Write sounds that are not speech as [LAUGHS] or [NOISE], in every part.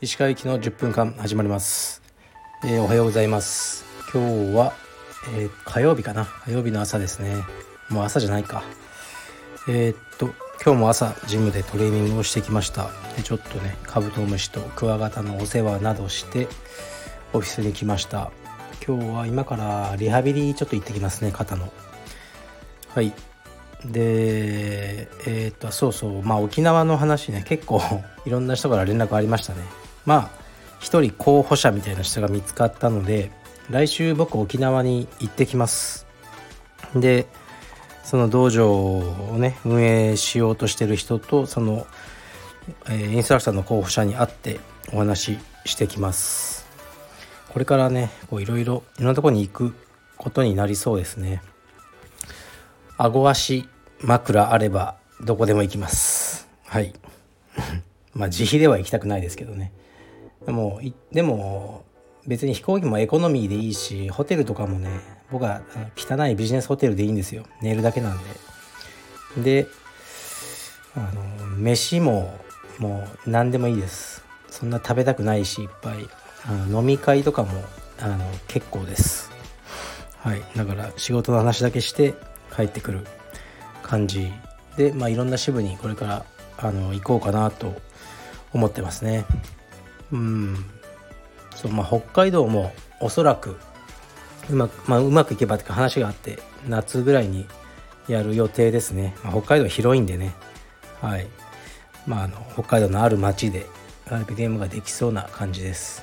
石川行きの10分間始まります、えー、おはようございます。今日は、えー、火曜日かな。火曜日の朝ですね。もう朝じゃないか。えー、っと今日も朝ジムでトレーニングをしてきました。でちょっとねカブトムシとクワガタのお世話などしてオフィスに来ました。今日は今からリハビリちょっと行ってきますね肩の。はい。でえー、っとそうそうまあ沖縄の話ね結構 [LAUGHS] いろんな人から連絡ありましたね。まあ一人候補者みたいな人が見つかったので来週僕沖縄に行ってきます。でその道場をね運営しようとしてる人とその、えー、インストラクターの候補者に会ってお話ししてきます。これからねいろいろいろんなとこに行くことになりそうですね。顎足枕あればどこでも行きます。はい。[LAUGHS] まあ自費では行きたくないですけどね。でもでも別に飛行機もエコノミーでいいしホテルとかもね僕は汚いビジネスホテルでいいんですよ。寝るだけなんで。であの飯ももう何でもいいです。そんな食べたくないしいっぱい。あの飲み会とかもあの結構です。はい。だから仕事の話だけして帰ってくる感じでまあいろんな支部にこれからあの行こうかなと思ってますね。うん。そうまあ北海道もおそらくうまく,、まあ、うまくいけばって話があって夏ぐらいにやる予定ですね、まあ、北海道広いんでね。はい。まああの北海道のある町で RPDM ができそうな感じです。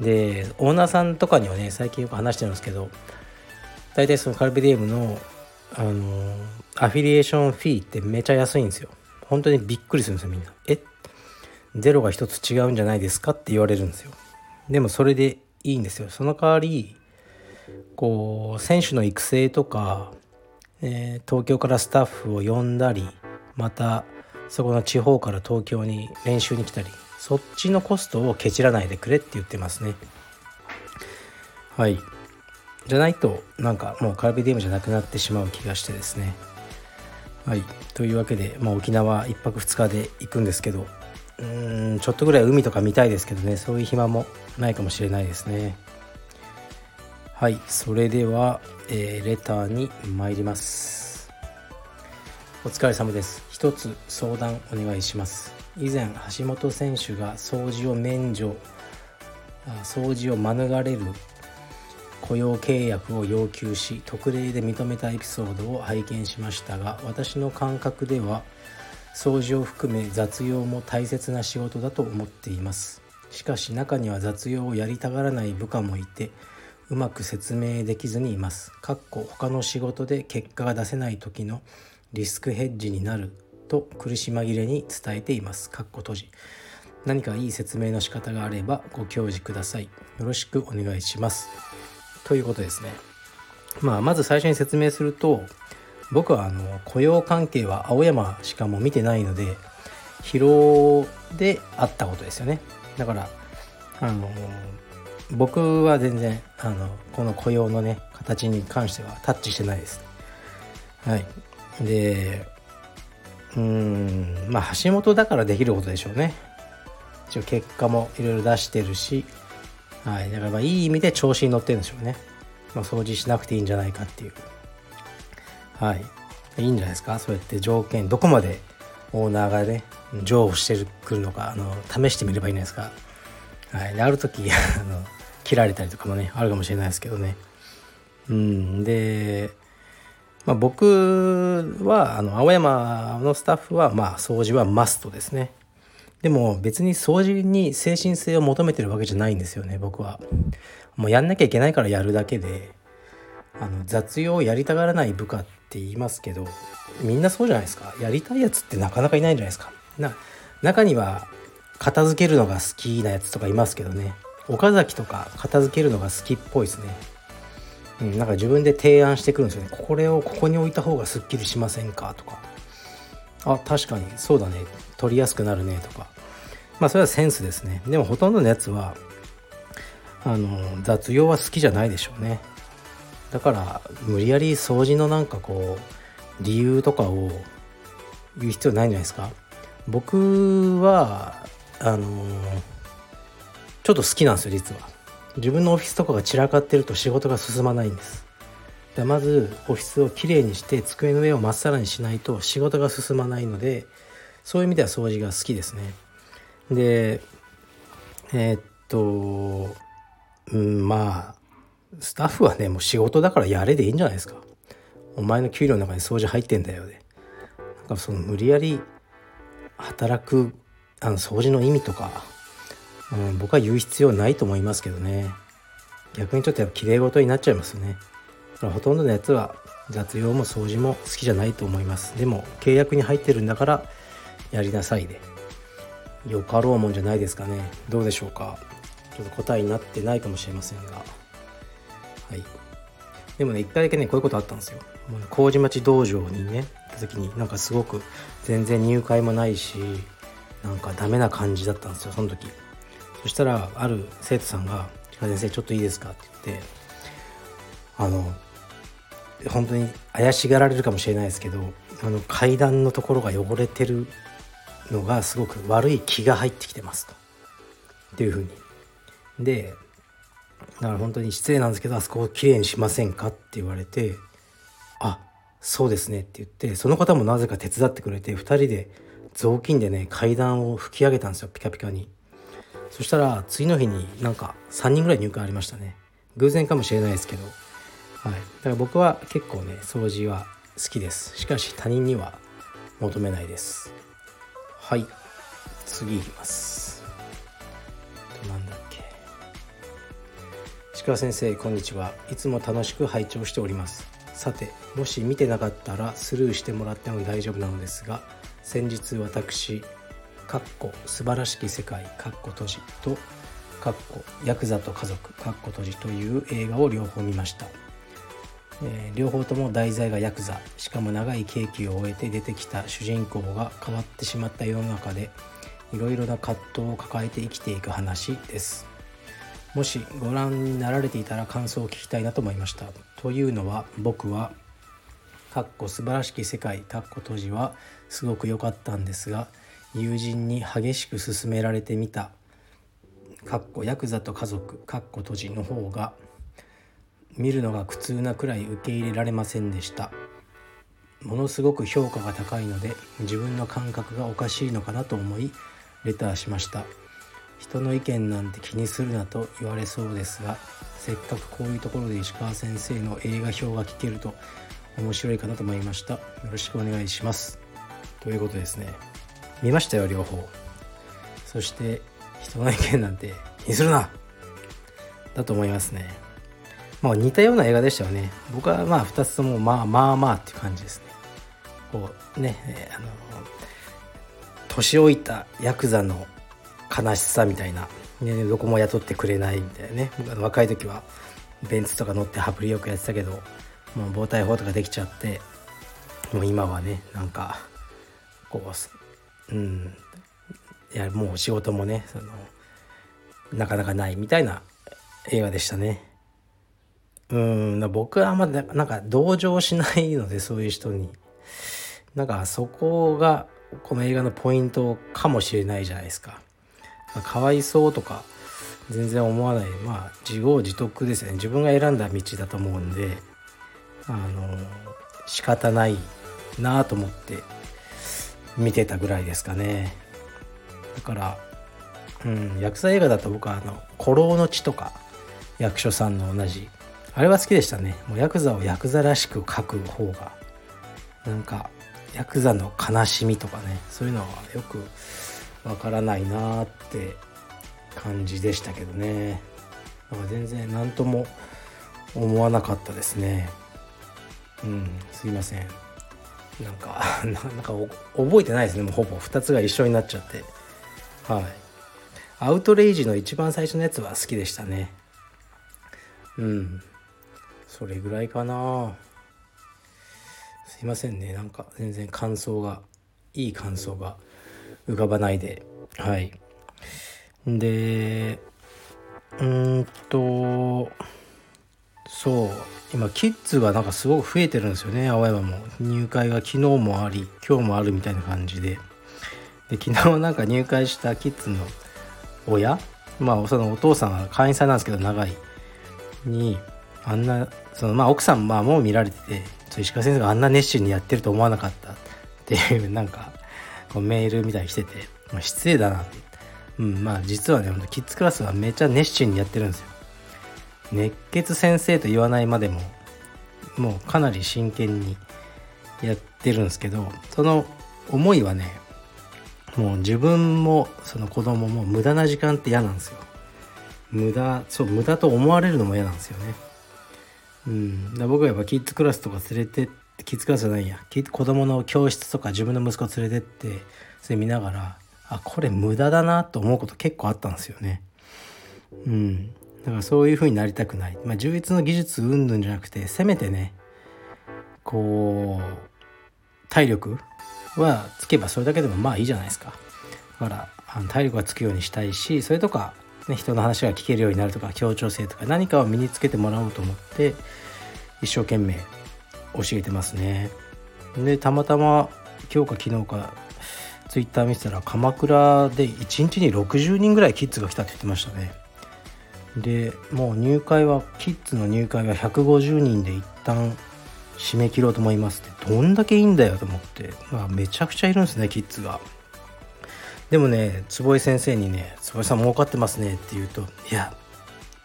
でオーナーさんとかにはね最近よく話してるんですけど大体そのカルビディエムのあのアフィリエーションフィーってめちゃ安いんですよ。本当にびっくりするんですよみんな。え？ゼロが一つ違うんじゃないですかって言われるんですよ。でもそれでいいんですよ。その代わりこう選手の育成とか、えー、東京からスタッフを呼んだりまたそこの地方から東京に練習に来たりそっちのコストをケチらないでくれって言ってますね。はい。じゃないとなんかもうカルビディウムじゃなくなってしまう気がしてですね。はい。というわけで、まあ、沖縄1泊2日で行くんですけどうーんちょっとぐらい海とか見たいですけどね。そういう暇もないかもしれないですね。はい。それでは、えー、レターに参ります。お疲れ様です。一つ相談お願いします。以前橋本選手が掃除を免除掃除を免れる雇用契約を要求し特例で認めたエピソードを拝見しましたが私の感覚では掃除を含め雑用も大切な仕事だと思っていますしかし中には雑用をやりたがらない部下もいてうまく説明できずにいます。かっこ他の仕事で結果が出せない時のリスクヘッジになると苦し紛れに伝えています。かっこ閉じ。何かいい説明の仕方があればご教示ください。よろしくお願いします。ということですね。まあ、まず最初に説明すると僕はあの雇用関係は青山しかも見てないので疲労であったことですよね。だからあの僕は全然あのこの雇用のね形に関してはタッチしてないです。はい、でうんまあ橋本だからできることでしょうね。一応結果もいろいろ出してるし、はい、だからまあいい意味で調子に乗ってるんでしょうね。まあ、掃除しなくていいんじゃないかっていう。はい。いいんじゃないですか？そうやって条件、どこまでオーナーがね、譲歩してくるのか、あの、試してみればいいんじゃないですか？はい。で、ある時、[LAUGHS] あの、切られたりとかもねあるかもしれないですけどねうんで、まあ、僕はあの青山のスタッフはまあ掃除はマストですねでも別に掃除に精神性を求めてるわけじゃないんですよね僕はもうやんなきゃいけないからやるだけであの雑用をやりたがらない部下って言いますけどみんなそうじゃないですかやりたいやつってなかなかいないんじゃないですかな中には片付けるのが好きなやつとかいますけどね岡崎とか片付けるのが好きっぽいですね。うん、なんか自分で提案してくるんですよね。これをここに置いた方がすっきりしませんかとか。あ、確かにそうだね。取りやすくなるねとか。まあそれはセンスですね。でもほとんどのやつは、あの、雑用は好きじゃないでしょうね。だから無理やり掃除のなんかこう、理由とかを言う必要ないんじゃないですか僕はあのちょっと好きなんですよ実は自分のオフィスとかが散らかってると仕事が進まないんですでまずオフィスをきれいにして机の上をまっさらにしないと仕事が進まないのでそういう意味では掃除が好きですね。でえー、っとうんまあスタッフはねもう仕事だからやれでいいんじゃないですか。お前の給料の中に掃除入ってんだよで。なんかその無理やり働くあの掃除の意味とか、うん、僕は言う必要ないと思いますけどね。逆にちょっとやっぱ綺麗事になっちゃいますよね。ほとんどのやつは雑用も掃除も好きじゃないと思います。でも契約に入ってるんだからやりなさいで。よかろうもんじゃないですかね。どうでしょうか。ちょっと答えになってないかもしれませんが。はい。でもね一回だけねこういうことあったんですよ。麹町道場にね行った時になんかすごく全然入会もないしなんかダメな感じだったんですよその時。そしたらある生徒さんが「先生ちょっといいですか?」って言ってあの本当に怪しがられるかもしれないですけどあの階段のところが汚れてるのがすごく悪い気が入ってきてますと。っていうふうに。でだから本当に失礼なんですけどあそこをきれいにしませんかって言われてあそうですねって言ってその方もなぜか手伝ってくれて2人で雑巾でね階段を拭き上げたんですよピカピカにそしたら次の日になんか3人ぐらい入会ありましたね偶然かもしれないですけどはい。だから僕は結構ね掃除は好きです。しかし他人には求めないです。はい。次いきます。なんだっけ。石川先生こんにちは。いつも楽しく拝聴しております。さてもし見てなかったらスルーしてもらっても大丈夫なのですが先日私かっこ素晴らしき世界かっこ閉じとかっこヤクザと家族かっこ閉じという映画を両方見ました、えー、両方とも題材がヤクザ。しかも長い刑期を終えて出てきた主人公が変わってしまった世の中でいろいろな葛藤を抱えて生きていく話です。もしご覧になられていたら感想を聞きたいなと思いました。というのは僕はかっこ素晴らしき世界かっこ閉じはすごく良かったんですが友人に激しく勧められてみたかっこヤクザと家族かっこ閉じの方が見るのが苦痛なくらい受け入れられませんでした。ものすごく評価が高いので自分の感覚がおかしいのかなと思いレターしました。人の意見なんて気にするなと言われそうですがせっかくこういうところで石川先生の映画表が聞けると面白いかなと思いました。よろしくお願いします。ということですね。見ましたよ両方。そして人の意見なんて気にするな！だと思いますね。まあ似たような映画でしたよね。僕はまあ2つともまあまあまあっていう感じですね。こうね、えー、あの年老いたヤクザの悲しさみたいな、ね、どこも雇ってくれないみたいなね。若い時はベンツとか乗って羽振りよくやってたけどもう防体法とかできちゃってもう今はねなんかこううんいやもう仕事もねそのなかなかないみたいな映画でしたね。うん僕はあんまなんか同情しないのでそういう人に。なんかそこがこの映画のポイントかもしれないじゃないですか。かわいそうとか全然思わない。まあ自業自得ですね。自分が選んだ道だと思うんであの仕方ないなと思って見てたぐらいですかね。だからうん役者映画だと僕はあの「古老の地」とか役所さんの同じあれは好きでしたね。もうヤクザをヤクザらしく描く方が。なんかヤクザの悲しみとかね。そういうのはよくわからないなーって感じでしたけどね。だか全然何とも思わなかったですね。うんすいません。なんか [LAUGHS] なんか覚えてないですね。もうほぼ。2つが一緒になっちゃって。はい。アウトレイジの一番最初のやつは好きでしたね。うん。それぐらいかな。すいませんね。なんか全然感想がいい感想が浮かばないで。はい。でうんとそう。今キッズがなんかすごく増えてるんですよね。青山も。入会が昨日もあり今日もあるみたいな感じで。で昨日なんか入会したキッズの親まあそのお父さんは会員さんなんですけど長い。にあんなそのまあ奥さんまあもう見られてて石川先生があんな熱心にやってると思わなかった。っていう [LAUGHS] なんかこうメールみたいに来てて、まあ、失礼だな。うんまあ実はねキッズクラスはめっちゃ熱心にやってるんですよ。熱血先生と言わないまでももうかなり真剣にやってるんですけどその思いはねもう自分もその子供も無駄な時間って嫌なんですよ。無駄そう無駄と思われるのも嫌なんですよね。うん。僕はやっぱキッズクラスとか連れてってキッズクラスじゃないや。子供の教室とか自分の息子連れてってそれ見ながらあこれ無駄だなと思うこと結構あったんですよね。うん。だからそういう風になりたくない、まあ、充実の技術云々じゃなくてせめてねこう体力はつけばそれだけでもまあいいじゃないですか。だからあの体力がつくようにしたいしそれとか、ね、人の話が聞けるようになるとか協調性とか何かを身につけてもらおうと思って一生懸命教えてますね。でたまたま今日か昨日かツイッター見てたら鎌倉で1日に60人ぐらいキッズが来たって言ってましたね。でもう入会はキッズの入会は150人で一旦締め切ろうと思いますってどんだけいいんだよと思って、まあ、めちゃくちゃいるんですねキッズが。でもね坪井先生にね「坪井さん儲かってますね」って言うと「いや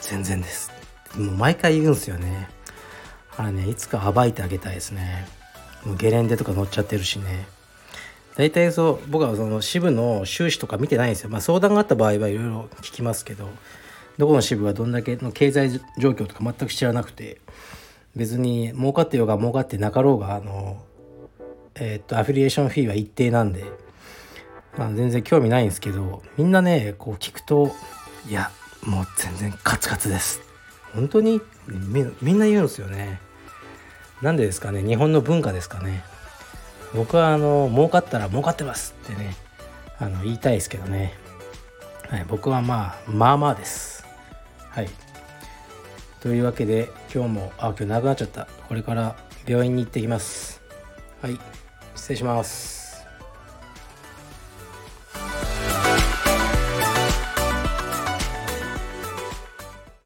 全然です」もう毎回言うんですよね。あれねいつか暴いてあげたいですね。もうゲレンデとか乗っちゃってるしね。大体そう僕はその支部の収支とか見てないんですよ。まあ相談があった場合はいろいろ聞きますけどどこの支部がどんだけの経済状況とか全く知らなくて別に儲かってようが儲かってなかろうがあのえー、っとアフィリエーションフィーは一定なんで、まあ、全然興味ないんですけどみんなねこう聞くといやもう全然カツカツです。本当に？みんな言うんですよね。なんでですかね？日本の文化ですかね？僕はあの儲かったら儲かってますってねあの言いたいですけどね、はい、僕はまあまあまあです。はい。というわけで今日もあ今日なくなっちゃった。これから病院に行ってきます。はい失礼します。